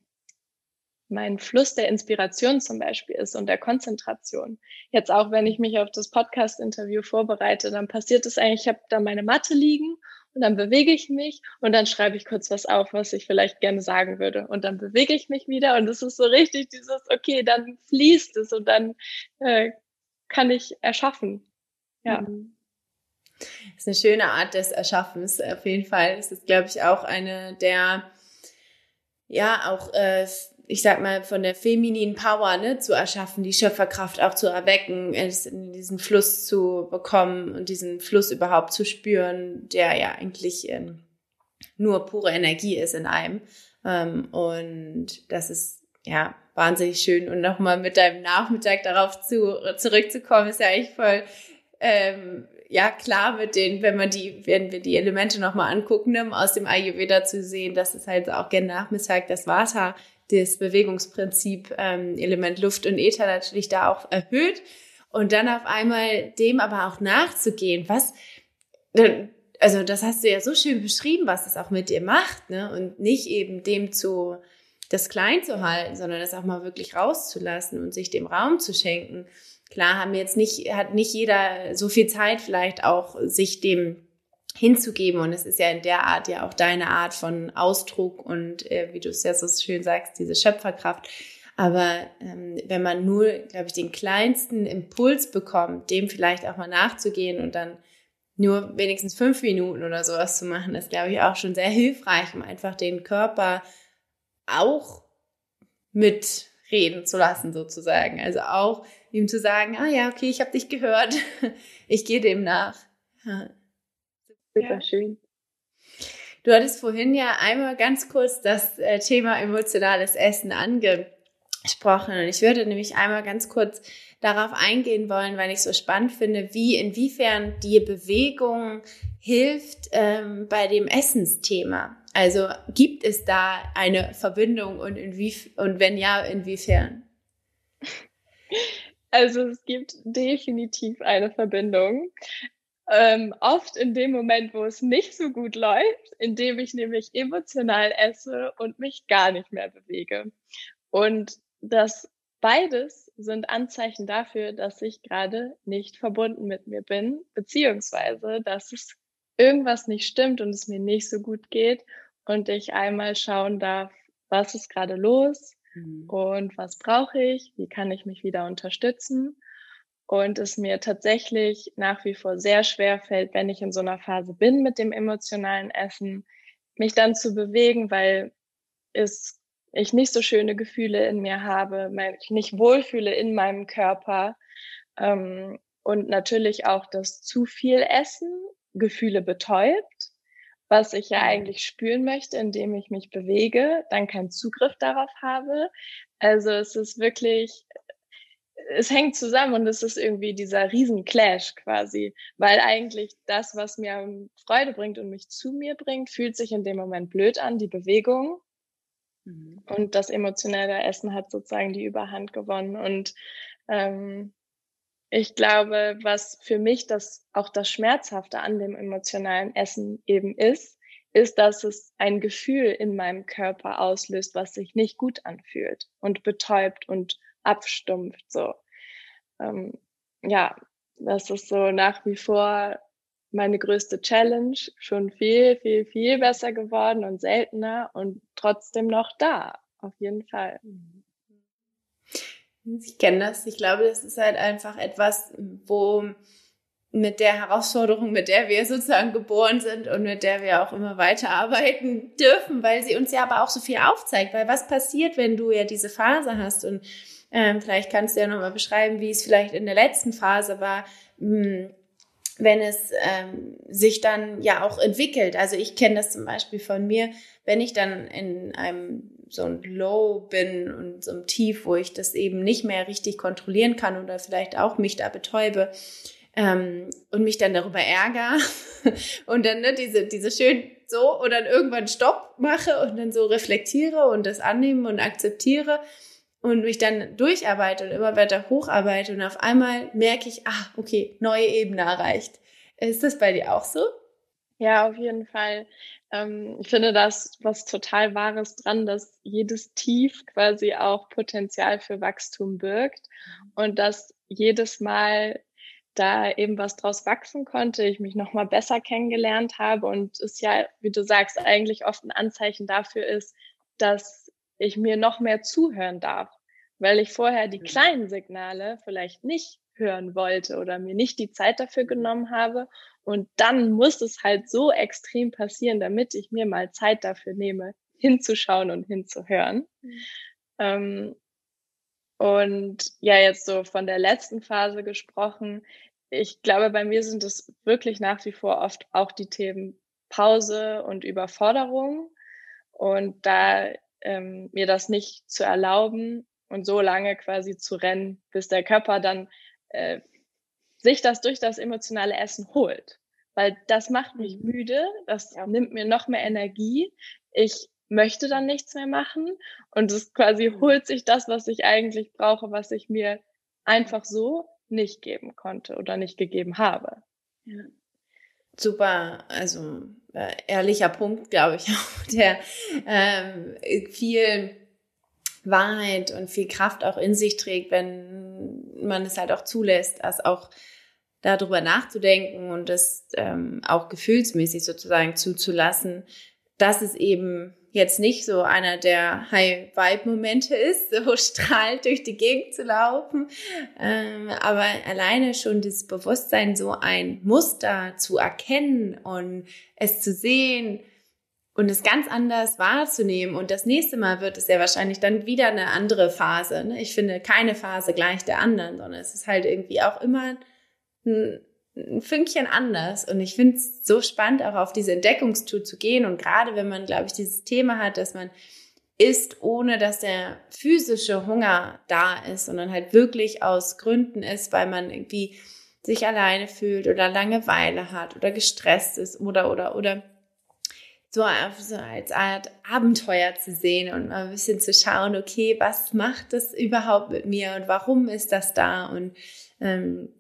mein Fluss der Inspiration zum Beispiel ist und der Konzentration. Jetzt auch, wenn ich mich auf das Podcast-Interview vorbereite, dann passiert es eigentlich, ich habe da meine Matte liegen und dann bewege ich mich und dann schreibe ich kurz was auf, was ich vielleicht gerne sagen würde. Und dann bewege ich mich wieder und es ist so richtig dieses, okay, dann fließt es und dann äh, kann ich erschaffen. Ja. Mhm. Das ist eine schöne Art des Erschaffens, auf jeden Fall. Es ist, glaube ich, auch eine der, ja, auch, äh, ich sag mal, von der femininen Power ne, zu erschaffen, die Schöpferkraft auch zu erwecken, es in diesen Fluss zu bekommen und diesen Fluss überhaupt zu spüren, der ja eigentlich äh, nur pure Energie ist in einem. Ähm, und das ist ja wahnsinnig schön. Und nochmal mit deinem Nachmittag darauf zu, zurückzukommen, ist ja eigentlich voll ähm, ja klar mit den, wenn man die, wenn wir die Elemente nochmal angucken, ne, aus dem Ayurveda zu sehen, dass es halt auch gerne Nachmittag das Vata, das Bewegungsprinzip, ähm, Element Luft und Äther natürlich da auch erhöht. Und dann auf einmal dem aber auch nachzugehen, was, also das hast du ja so schön beschrieben, was das auch mit dir macht, ne? Und nicht eben dem zu, das klein zu halten, sondern das auch mal wirklich rauszulassen und sich dem Raum zu schenken. Klar haben jetzt nicht, hat nicht jeder so viel Zeit vielleicht auch, sich dem hinzugeben. Und es ist ja in der Art ja auch deine Art von Ausdruck und äh, wie du es ja so schön sagst, diese Schöpferkraft. Aber ähm, wenn man nur, glaube ich, den kleinsten Impuls bekommt, dem vielleicht auch mal nachzugehen und dann nur wenigstens fünf Minuten oder sowas zu machen, ist, glaube ich, auch schon sehr hilfreich, um einfach den Körper auch mitreden zu lassen, sozusagen. Also auch ihm zu sagen, ah ja, okay, ich habe dich gehört, ich gehe dem nach. Ja. Super schön. Du hattest vorhin ja einmal ganz kurz das äh, Thema emotionales Essen angesprochen und ich würde nämlich einmal ganz kurz darauf eingehen wollen, weil ich so spannend finde, wie inwiefern die Bewegung hilft ähm, bei dem Essensthema. Also gibt es da eine Verbindung und, inwie und wenn ja, inwiefern? Also es gibt definitiv eine Verbindung. Ähm, oft in dem Moment, wo es nicht so gut läuft, in dem ich nämlich emotional esse und mich gar nicht mehr bewege. Und das beides sind Anzeichen dafür, dass ich gerade nicht verbunden mit mir bin, beziehungsweise dass es irgendwas nicht stimmt und es mir nicht so gut geht und ich einmal schauen darf, was ist gerade los mhm. und was brauche ich, wie kann ich mich wieder unterstützen. Und es mir tatsächlich nach wie vor sehr schwer fällt, wenn ich in so einer Phase bin mit dem emotionalen Essen, mich dann zu bewegen, weil es ich nicht so schöne Gefühle in mir habe, ich nicht wohlfühle in meinem Körper ähm, und natürlich auch das zu viel Essen Gefühle betäubt, was ich ja mhm. eigentlich spüren möchte, indem ich mich bewege, dann keinen Zugriff darauf habe. Also es ist wirklich, es hängt zusammen und es ist irgendwie dieser Riesenclash quasi, weil eigentlich das, was mir Freude bringt und mich zu mir bringt, fühlt sich in dem Moment blöd an, die Bewegung. Mhm. Und das emotionelle Essen hat sozusagen die Überhand gewonnen. Und ähm, ich glaube, was für mich das auch das Schmerzhafte an dem emotionalen Essen eben ist, ist, dass es ein Gefühl in meinem Körper auslöst, was sich nicht gut anfühlt und betäubt und abstumpft. So, ähm, ja, das ist so nach wie vor meine größte Challenge, schon viel, viel, viel besser geworden und seltener und trotzdem noch da, auf jeden Fall. Ich kenne das. Ich glaube, das ist halt einfach etwas, wo mit der Herausforderung, mit der wir sozusagen geboren sind und mit der wir auch immer weiterarbeiten dürfen, weil sie uns ja aber auch so viel aufzeigt. Weil was passiert, wenn du ja diese Phase hast und ähm, vielleicht kannst du ja nochmal beschreiben, wie es vielleicht in der letzten Phase war, mh, hm, wenn es ähm, sich dann ja auch entwickelt. Also ich kenne das zum Beispiel von mir, wenn ich dann in einem so ein Low bin und so ein Tief, wo ich das eben nicht mehr richtig kontrollieren kann oder vielleicht auch mich da betäube ähm, und mich dann darüber ärgere und dann ne, diese, diese schön so und dann irgendwann Stopp mache und dann so reflektiere und das annehme und akzeptiere und mich dann durcharbeite und immer weiter hocharbeite und auf einmal merke ich, ah, okay, neue Ebene erreicht. Ist das bei dir auch so? Ja, auf jeden Fall. Ähm, ich finde das was total Wahres dran, dass jedes Tief quasi auch Potenzial für Wachstum birgt und dass jedes Mal da eben was draus wachsen konnte, ich mich nochmal besser kennengelernt habe und es ja, wie du sagst, eigentlich oft ein Anzeichen dafür ist, dass ich mir noch mehr zuhören darf, weil ich vorher die mhm. kleinen Signale vielleicht nicht hören wollte oder mir nicht die Zeit dafür genommen habe. Und dann muss es halt so extrem passieren, damit ich mir mal Zeit dafür nehme, hinzuschauen und hinzuhören. Mhm. Ähm, und ja, jetzt so von der letzten Phase gesprochen. Ich glaube, bei mir sind es wirklich nach wie vor oft auch die Themen Pause und Überforderung. Und da ähm, mir das nicht zu erlauben und so lange quasi zu rennen, bis der Körper dann äh, sich das durch das emotionale Essen holt. Weil das macht mich mhm. müde, das ja. nimmt mir noch mehr Energie. Ich möchte dann nichts mehr machen und es quasi mhm. holt sich das, was ich eigentlich brauche, was ich mir einfach so nicht geben konnte oder nicht gegeben habe. Ja. Super, also äh, ehrlicher Punkt, glaube ich auch, der ähm, viel Wahrheit und viel Kraft auch in sich trägt, wenn man es halt auch zulässt, dass auch darüber nachzudenken und das ähm, auch gefühlsmäßig sozusagen zuzulassen, dass es eben jetzt nicht so einer der High-Vibe-Momente ist, so strahlt durch die Gegend zu laufen, ähm, aber alleine schon das Bewusstsein, so ein Muster zu erkennen und es zu sehen und es ganz anders wahrzunehmen. Und das nächste Mal wird es ja wahrscheinlich dann wieder eine andere Phase. Ne? Ich finde keine Phase gleich der anderen, sondern es ist halt irgendwie auch immer ein, ein Fünkchen anders. Und ich finde es so spannend, auch auf diese Entdeckungstour zu gehen. Und gerade wenn man, glaube ich, dieses Thema hat, dass man isst, ohne dass der physische Hunger da ist, sondern halt wirklich aus Gründen ist, weil man irgendwie sich alleine fühlt oder Langeweile hat oder gestresst ist oder, oder, oder so, als Art Abenteuer zu sehen und mal ein bisschen zu schauen, okay, was macht das überhaupt mit mir und warum ist das da? Und ähm,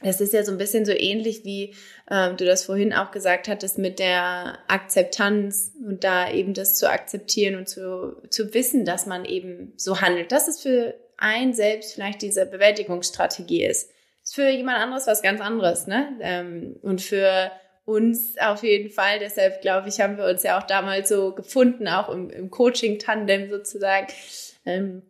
das ist ja so ein bisschen so ähnlich, wie ähm, du das vorhin auch gesagt hattest, mit der Akzeptanz und da eben das zu akzeptieren und zu, zu wissen, dass man eben so handelt. Dass es für ein selbst vielleicht diese Bewältigungsstrategie ist. Ist für jemand anderes was ganz anderes, ne? Ähm, und für uns auf jeden Fall. Deshalb glaube ich, haben wir uns ja auch damals so gefunden, auch im, im Coaching-Tandem sozusagen. Ähm,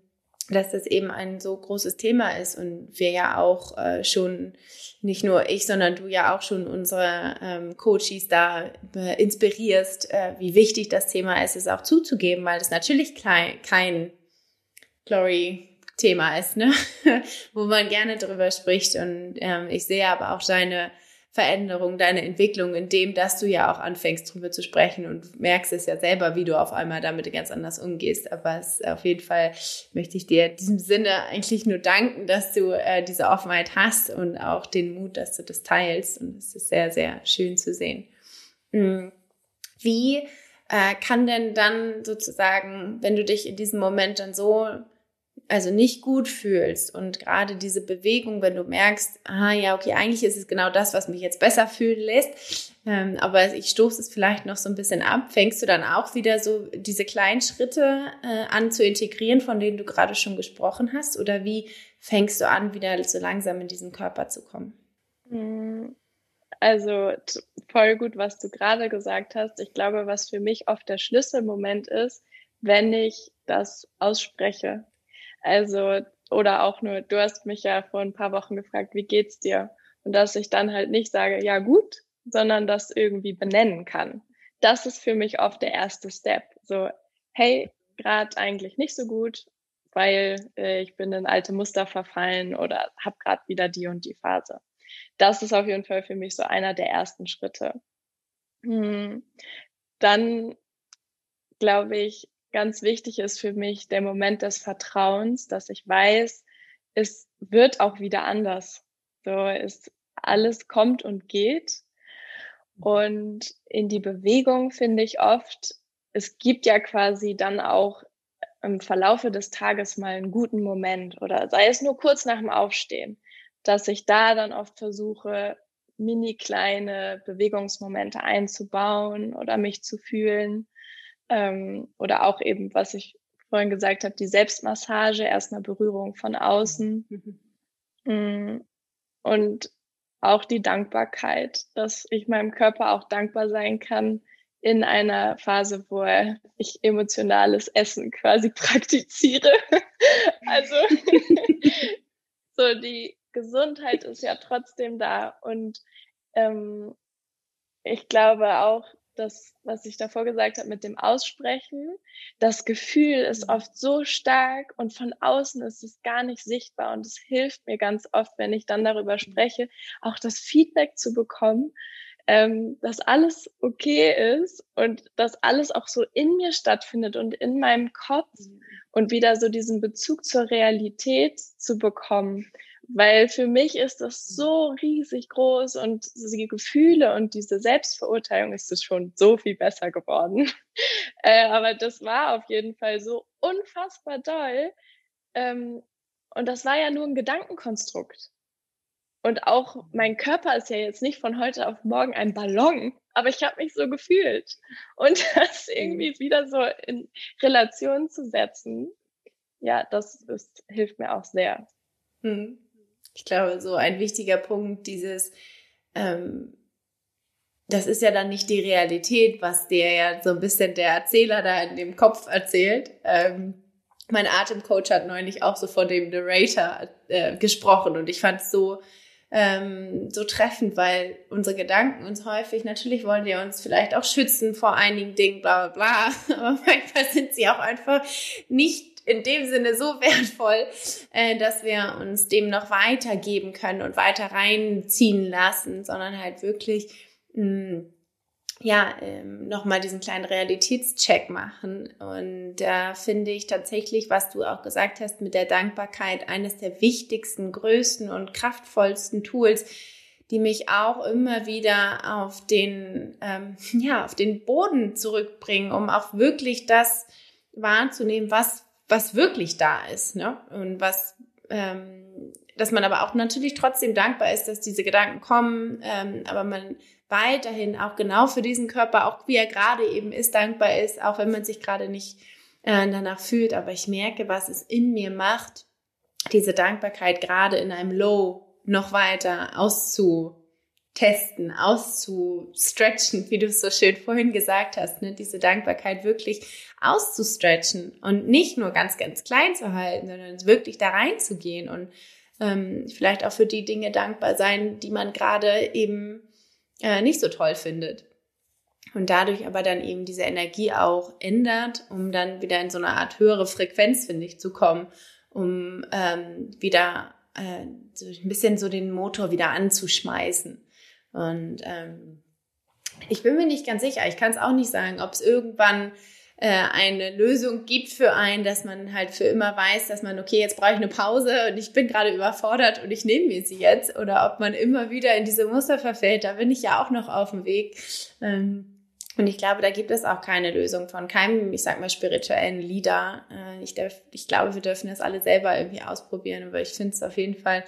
dass das eben ein so großes Thema ist und wir ja auch äh, schon, nicht nur ich, sondern du ja auch schon unsere ähm, Coaches da äh, inspirierst, äh, wie wichtig das Thema ist, es auch zuzugeben, weil es natürlich klein, kein Glory-Thema ist, ne? wo man gerne drüber spricht und ähm, ich sehe aber auch deine Veränderung, deine Entwicklung, in dem, dass du ja auch anfängst, drüber zu sprechen und merkst es ja selber, wie du auf einmal damit ganz anders umgehst. Aber es, auf jeden Fall möchte ich dir in diesem Sinne eigentlich nur danken, dass du äh, diese Offenheit hast und auch den Mut, dass du das teilst. Und es ist sehr, sehr schön zu sehen. Mm. Wie äh, kann denn dann sozusagen, wenn du dich in diesem Moment dann so also nicht gut fühlst und gerade diese Bewegung, wenn du merkst, ah ja, okay, eigentlich ist es genau das, was mich jetzt besser fühlen lässt, ähm, aber ich stoße es vielleicht noch so ein bisschen ab, fängst du dann auch wieder so diese kleinen Schritte äh, an zu integrieren, von denen du gerade schon gesprochen hast, oder wie fängst du an, wieder so langsam in diesen Körper zu kommen? Mm, also voll gut, was du gerade gesagt hast. Ich glaube, was für mich oft der Schlüsselmoment ist, wenn ich das ausspreche, also, oder auch nur, du hast mich ja vor ein paar Wochen gefragt, wie geht's dir? Und dass ich dann halt nicht sage, ja gut, sondern das irgendwie benennen kann. Das ist für mich oft der erste Step. So, hey, gerade eigentlich nicht so gut, weil äh, ich bin in alte Muster verfallen oder habe gerade wieder die und die Phase. Das ist auf jeden Fall für mich so einer der ersten Schritte. Hm. Dann glaube ich, ganz wichtig ist für mich der Moment des Vertrauens, dass ich weiß, es wird auch wieder anders. So ist alles kommt und geht. Und in die Bewegung finde ich oft, es gibt ja quasi dann auch im Verlaufe des Tages mal einen guten Moment oder sei es nur kurz nach dem Aufstehen, dass ich da dann oft versuche, mini kleine Bewegungsmomente einzubauen oder mich zu fühlen ähm, oder auch eben, was ich vorhin gesagt habe, die Selbstmassage, erstmal Berührung von außen. Mhm. Und auch die Dankbarkeit, dass ich meinem Körper auch dankbar sein kann in einer Phase, wo ich emotionales Essen quasi praktiziere. also so die Gesundheit ist ja trotzdem da und ähm, ich glaube auch, das, was ich davor gesagt habe mit dem Aussprechen, das Gefühl ist mhm. oft so stark und von außen ist es gar nicht sichtbar und es hilft mir ganz oft, wenn ich dann darüber mhm. spreche, auch das Feedback zu bekommen, ähm, dass alles okay ist und dass alles auch so in mir stattfindet und in meinem Kopf mhm. und wieder so diesen Bezug zur Realität zu bekommen, weil für mich ist das so riesig groß und die Gefühle und diese Selbstverurteilung ist es schon so viel besser geworden. äh, aber das war auf jeden Fall so unfassbar doll. Ähm, und das war ja nur ein Gedankenkonstrukt. Und auch mein Körper ist ja jetzt nicht von heute auf morgen ein Ballon, aber ich habe mich so gefühlt. Und das irgendwie mhm. wieder so in Relation zu setzen, ja, das ist, hilft mir auch sehr. Hm. Ich glaube, so ein wichtiger Punkt, dieses, ähm, das ist ja dann nicht die Realität, was dir ja so ein bisschen der Erzähler da in dem Kopf erzählt. Ähm, mein Atemcoach hat neulich auch so von dem Narrator äh, gesprochen und ich fand es so, ähm, so treffend, weil unsere Gedanken uns häufig, natürlich wollen wir uns vielleicht auch schützen vor einigen Dingen, bla bla bla, aber manchmal sind sie auch einfach nicht in dem Sinne so wertvoll, äh, dass wir uns dem noch weitergeben können und weiter reinziehen lassen, sondern halt wirklich mm, ja, ähm, nochmal diesen kleinen Realitätscheck machen. Und da finde ich tatsächlich, was du auch gesagt hast, mit der Dankbarkeit eines der wichtigsten, größten und kraftvollsten Tools, die mich auch immer wieder auf den, ähm, ja, auf den Boden zurückbringen, um auch wirklich das wahrzunehmen, was, was wirklich da ist, ne? Und was, ähm, dass man aber auch natürlich trotzdem dankbar ist, dass diese Gedanken kommen, ähm, aber man weiterhin auch genau für diesen Körper, auch wie er gerade eben ist, dankbar ist, auch wenn man sich gerade nicht äh, danach fühlt. Aber ich merke, was es in mir macht, diese Dankbarkeit gerade in einem Low noch weiter auszutesten, auszustretchen, wie du es so schön vorhin gesagt hast, ne? diese Dankbarkeit wirklich auszustretchen und nicht nur ganz, ganz klein zu halten, sondern wirklich da reinzugehen und ähm, vielleicht auch für die Dinge dankbar sein, die man gerade eben äh, nicht so toll findet. Und dadurch aber dann eben diese Energie auch ändert, um dann wieder in so eine Art höhere Frequenz, finde ich, zu kommen, um ähm, wieder äh, so ein bisschen so den Motor wieder anzuschmeißen. Und ähm, ich bin mir nicht ganz sicher, ich kann es auch nicht sagen, ob es irgendwann äh, eine Lösung gibt für einen, dass man halt für immer weiß, dass man, okay, jetzt brauche ich eine Pause und ich bin gerade überfordert und ich nehme mir sie jetzt. Oder ob man immer wieder in diese Muster verfällt, da bin ich ja auch noch auf dem Weg. Ähm, und ich glaube, da gibt es auch keine Lösung von keinem, ich sag mal, spirituellen Leader. Äh, ich, darf, ich glaube, wir dürfen das alle selber irgendwie ausprobieren, aber ich finde es auf jeden Fall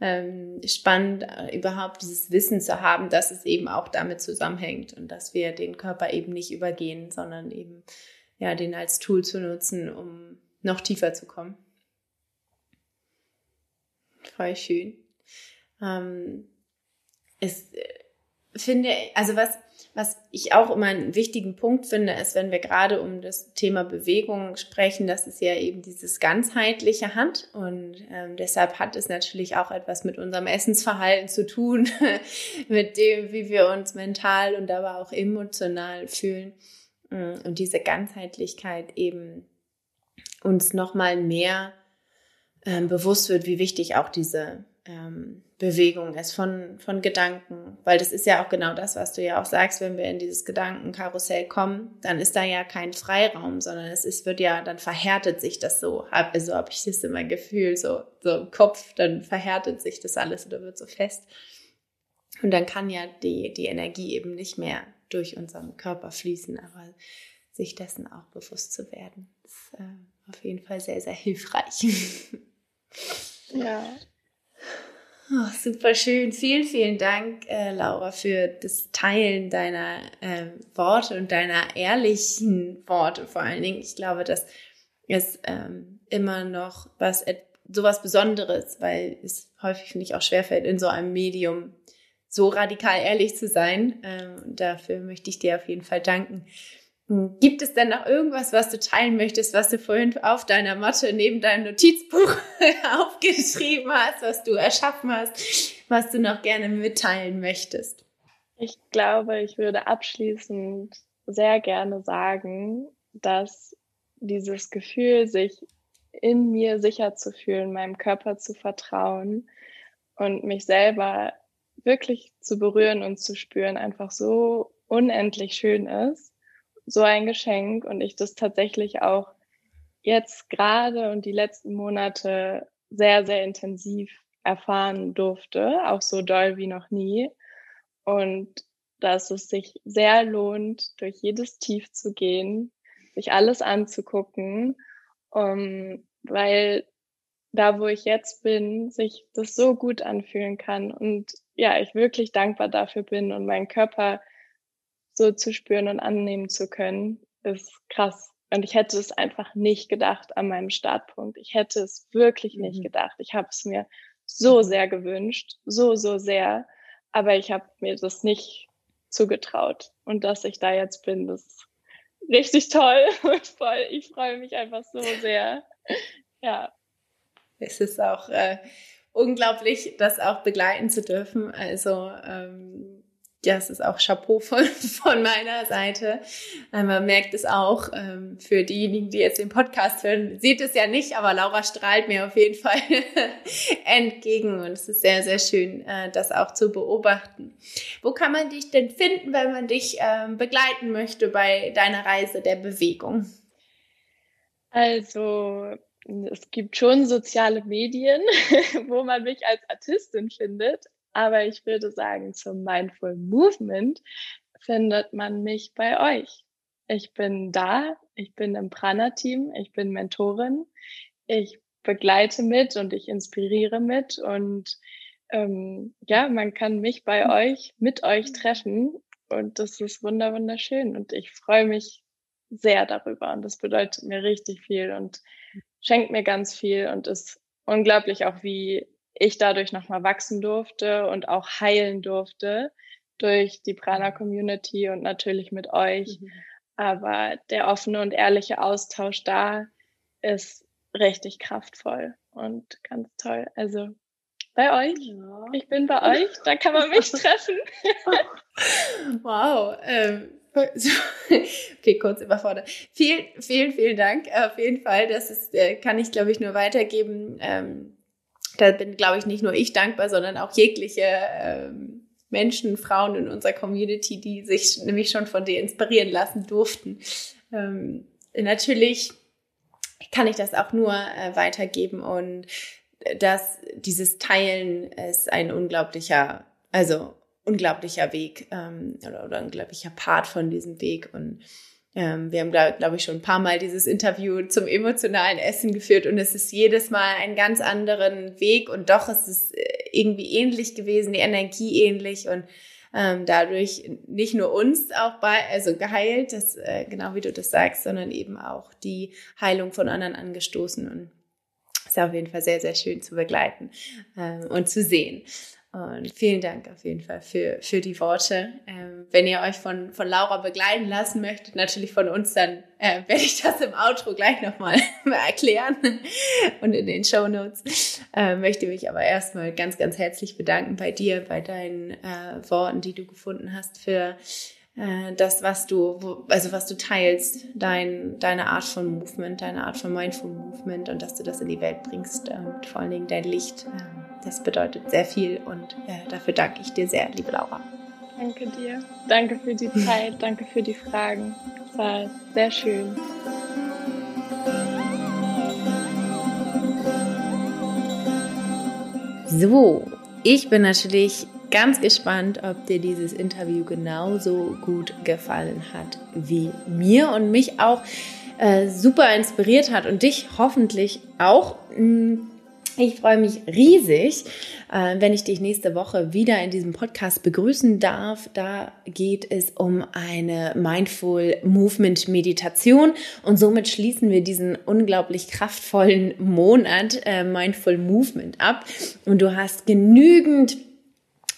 ähm, spannend, äh, überhaupt dieses Wissen zu haben, dass es eben auch damit zusammenhängt und dass wir den Körper eben nicht übergehen, sondern eben ja, den als Tool zu nutzen, um noch tiefer zu kommen. Voll schön. Ähm, es äh, finde, also was, was ich auch immer einen wichtigen Punkt finde, ist, wenn wir gerade um das Thema Bewegung sprechen, dass es ja eben dieses ganzheitliche hat und ähm, deshalb hat es natürlich auch etwas mit unserem Essensverhalten zu tun, mit dem, wie wir uns mental und aber auch emotional fühlen. Mm, und diese Ganzheitlichkeit eben uns nochmal mehr ähm, bewusst wird, wie wichtig auch diese ähm, Bewegung ist von, von Gedanken. Weil das ist ja auch genau das, was du ja auch sagst, wenn wir in dieses Gedankenkarussell kommen, dann ist da ja kein Freiraum, sondern es ist, wird ja, dann verhärtet sich das so. Also habe ich das immer Gefühl, so, so im Kopf, dann verhärtet sich das alles oder wird so fest. Und dann kann ja die, die Energie eben nicht mehr durch unseren Körper fließen, aber sich dessen auch bewusst zu werden, ist äh, auf jeden Fall sehr, sehr hilfreich. ja. Oh, super schön. Vielen, vielen Dank, äh, Laura, für das Teilen deiner äh, Worte und deiner ehrlichen Worte vor allen Dingen. Ich glaube, das ist ähm, immer noch was sowas Besonderes, weil es häufig, finde ich, auch schwerfällt, in so einem Medium so radikal ehrlich zu sein. Ähm, dafür möchte ich dir auf jeden Fall danken. Hm, gibt es denn noch irgendwas, was du teilen möchtest, was du vorhin auf deiner Matte neben deinem Notizbuch aufgeschrieben hast, was du erschaffen hast, was du noch gerne mitteilen möchtest? Ich glaube, ich würde abschließend sehr gerne sagen, dass dieses Gefühl, sich in mir sicher zu fühlen, meinem Körper zu vertrauen und mich selber wirklich zu berühren und zu spüren einfach so unendlich schön ist. So ein Geschenk und ich das tatsächlich auch jetzt gerade und die letzten Monate sehr, sehr intensiv erfahren durfte, auch so doll wie noch nie. Und dass es sich sehr lohnt, durch jedes Tief zu gehen, sich alles anzugucken, um, weil da, wo ich jetzt bin, sich das so gut anfühlen kann und ja, ich wirklich dankbar dafür bin und meinen Körper so zu spüren und annehmen zu können, ist krass. Und ich hätte es einfach nicht gedacht an meinem Startpunkt. Ich hätte es wirklich nicht mhm. gedacht. Ich habe es mir so sehr gewünscht, so, so sehr. Aber ich habe mir das nicht zugetraut. Und dass ich da jetzt bin, das ist richtig toll und voll. Ich freue mich einfach so sehr. Ja. Es ist auch äh, unglaublich, das auch begleiten zu dürfen. Also ähm, ja, es ist auch Chapeau von, von meiner Seite. Ähm, man merkt es auch ähm, für diejenigen, die jetzt den Podcast hören, sieht es ja nicht, aber Laura strahlt mir auf jeden Fall entgegen und es ist sehr, sehr schön, äh, das auch zu beobachten. Wo kann man dich denn finden, wenn man dich ähm, begleiten möchte bei deiner Reise der Bewegung? Also es gibt schon soziale Medien, wo man mich als Artistin findet, aber ich würde sagen, zum Mindful Movement findet man mich bei euch. Ich bin da, ich bin im Prana-Team, ich bin Mentorin, ich begleite mit und ich inspiriere mit und ähm, ja, man kann mich bei euch, mit euch treffen und das ist wunder wunderschön und ich freue mich sehr darüber und das bedeutet mir richtig viel und schenkt mir ganz viel und ist unglaublich auch, wie ich dadurch nochmal wachsen durfte und auch heilen durfte durch die Prana-Community und natürlich mit euch. Mhm. Aber der offene und ehrliche Austausch da ist richtig kraftvoll und ganz toll. Also bei euch. Ja. Ich bin bei euch, da kann man mich treffen. wow. Ähm, okay, kurz überfordert. Vielen, vielen, vielen Dank. Auf jeden Fall. Das ist, äh, kann ich, glaube ich, nur weitergeben. Ähm, da bin, glaube ich, nicht nur ich dankbar, sondern auch jegliche ähm, Menschen, Frauen in unserer Community, die sich nämlich schon von dir inspirieren lassen durften. Ähm, natürlich kann ich das auch nur äh, weitergeben und dass dieses Teilen ist ein unglaublicher, also unglaublicher Weg ähm, oder, oder unglaublicher Part von diesem Weg und ähm, wir haben, glaube glaub ich, schon ein paar Mal dieses Interview zum emotionalen Essen geführt und es ist jedes Mal ein ganz anderen Weg und doch ist es äh, irgendwie ähnlich gewesen, die Energie ähnlich und ähm, dadurch nicht nur uns auch bei, also geheilt, das, äh, genau wie du das sagst, sondern eben auch die Heilung von anderen angestoßen und ist auf jeden Fall sehr, sehr schön zu begleiten ähm, und zu sehen. Und vielen Dank auf jeden Fall für, für die Worte. Ähm, wenn ihr euch von, von Laura begleiten lassen möchtet, natürlich von uns, dann äh, werde ich das im Outro gleich nochmal erklären und in den Show Notes. Äh, möchte mich aber erstmal ganz, ganz herzlich bedanken bei dir, bei deinen äh, Worten, die du gefunden hast für äh, das, was du, also was du teilst, dein, deine Art von Movement, deine Art von Mindful Movement und dass du das in die Welt bringst und vor allen Dingen dein Licht. Das bedeutet sehr viel und äh, dafür danke ich dir sehr, liebe Laura. Danke dir. Danke für die Zeit, danke für die Fragen. Es war sehr schön. So, ich bin natürlich ganz gespannt, ob dir dieses Interview genauso gut gefallen hat wie mir und mich auch äh, super inspiriert hat und dich hoffentlich auch. Mh, mm, ich freue mich riesig, äh, wenn ich dich nächste Woche wieder in diesem Podcast begrüßen darf. Da geht es um eine Mindful Movement Meditation und somit schließen wir diesen unglaublich kraftvollen Monat äh, Mindful Movement ab. Und du hast genügend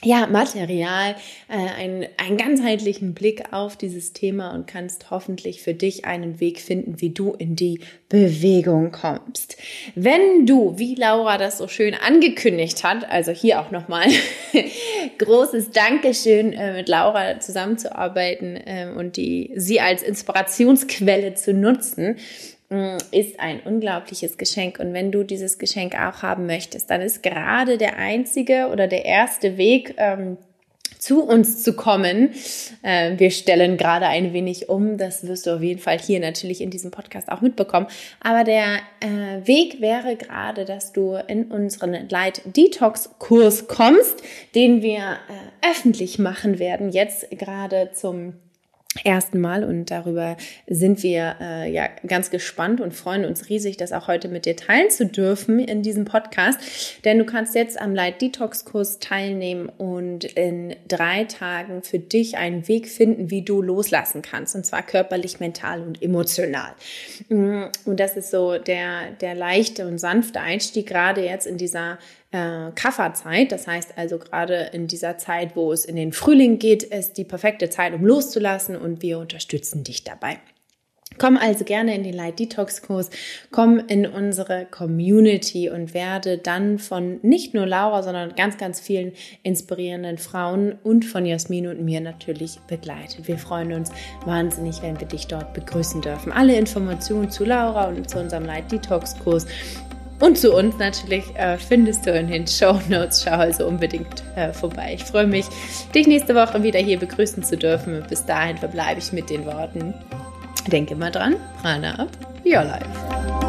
ja, Material, äh, einen, einen ganzheitlichen Blick auf dieses Thema und kannst hoffentlich für dich einen Weg finden, wie du in die Bewegung kommst. Wenn du, wie Laura das so schön angekündigt hat, also hier auch nochmal großes Dankeschön, äh, mit Laura zusammenzuarbeiten äh, und die, sie als Inspirationsquelle zu nutzen, ist ein unglaubliches Geschenk. Und wenn du dieses Geschenk auch haben möchtest, dann ist gerade der einzige oder der erste Weg, ähm, zu uns zu kommen. Äh, wir stellen gerade ein wenig um. Das wirst du auf jeden Fall hier natürlich in diesem Podcast auch mitbekommen. Aber der äh, Weg wäre gerade, dass du in unseren Light Detox Kurs kommst, den wir äh, öffentlich machen werden, jetzt gerade zum ersten Mal und darüber sind wir äh, ja ganz gespannt und freuen uns riesig, das auch heute mit dir teilen zu dürfen in diesem Podcast. Denn du kannst jetzt am Light Detox Kurs teilnehmen und in drei Tagen für dich einen Weg finden, wie du loslassen kannst und zwar körperlich, mental und emotional. Mm, und das ist so der der leichte und sanfte Einstieg gerade jetzt in dieser äh, Kafferzeit. Das heißt also gerade in dieser Zeit, wo es in den Frühling geht, ist die perfekte Zeit, um loszulassen und wir unterstützen dich dabei. Komm also gerne in den Light Detox Kurs, komm in unsere Community und werde dann von nicht nur Laura, sondern ganz, ganz vielen inspirierenden Frauen und von Jasmin und mir natürlich begleitet. Wir freuen uns wahnsinnig, wenn wir dich dort begrüßen dürfen. Alle Informationen zu Laura und zu unserem Light Detox Kurs und zu uns natürlich äh, findest du in den Show Notes. Schau also unbedingt äh, vorbei. Ich freue mich, dich nächste Woche wieder hier begrüßen zu dürfen. Bis dahin verbleibe ich mit den Worten. Denke mal dran, Prana ab, your life.